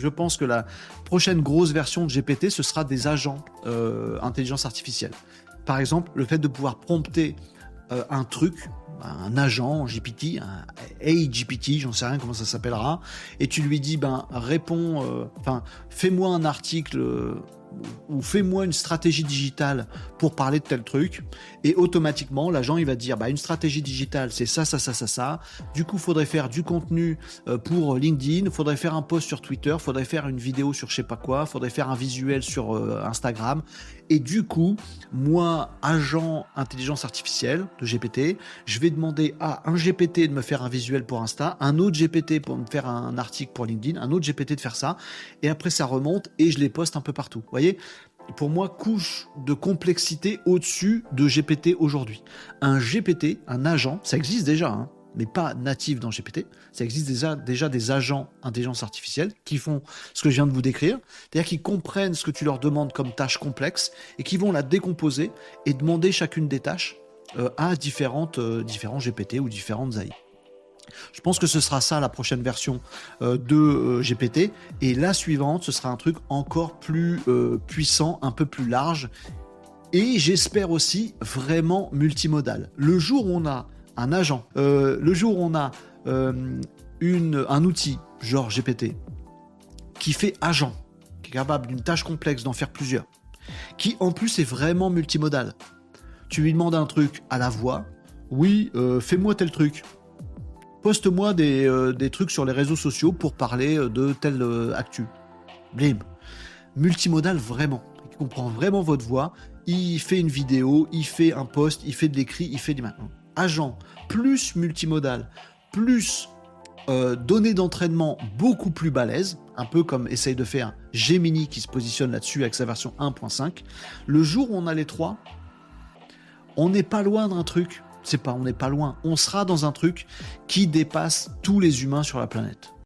Je pense que la prochaine grosse version de GPT, ce sera des agents euh, intelligence artificielle. Par exemple, le fait de pouvoir prompter euh, un truc, un agent GPT, un AGPT, j'en sais rien comment ça s'appellera, et tu lui dis, ben, réponds, euh, fais-moi un article ou fais-moi une stratégie digitale pour parler de tel truc. Et automatiquement l'agent il va dire bah une stratégie digitale c'est ça ça ça ça ça. Du coup faudrait faire du contenu euh, pour LinkedIn faudrait faire un post sur Twitter faudrait faire une vidéo sur je sais pas quoi faudrait faire un visuel sur euh, Instagram. Et du coup moi agent intelligence artificielle de GPT je vais demander à un GPT de me faire un visuel pour Insta un autre GPT pour me faire un article pour LinkedIn un autre GPT de faire ça. Et après ça remonte et je les poste un peu partout voyez pour moi, couche de complexité au-dessus de GPT aujourd'hui. Un GPT, un agent, ça existe déjà, hein, mais pas natif dans GPT. Ça existe déjà, des agents intelligence artificielle qui font ce que je viens de vous décrire, c'est-à-dire qu'ils comprennent ce que tu leur demandes comme tâche complexe et qui vont la décomposer et demander chacune des tâches euh, à différentes, euh, différents GPT ou différentes AI. Je pense que ce sera ça la prochaine version euh, de euh, GPT. Et la suivante, ce sera un truc encore plus euh, puissant, un peu plus large. Et j'espère aussi vraiment multimodal. Le jour où on a un agent, le jour où on a un outil, genre GPT, qui fait agent, qui est capable d'une tâche complexe d'en faire plusieurs, qui en plus est vraiment multimodal. Tu lui demandes un truc à la voix, oui, fais-moi tel truc poste-moi euh, des, trucs sur les réseaux sociaux pour parler euh, de telle euh, actu. Blim. Multimodal vraiment. Il comprend vraiment votre voix. Il fait une vidéo, il fait un post, il fait de l'écrit, il fait du maintenant. Agent plus multimodal, plus données d'entraînement beaucoup plus balèze, un peu comme essaye de faire Gemini qui se positionne là-dessus avec sa version 1.5. Le jour où on a les trois, on n'est pas loin d'un truc on n'est pas loin. On sera dans un truc qui dépasse tous les humains sur la planète.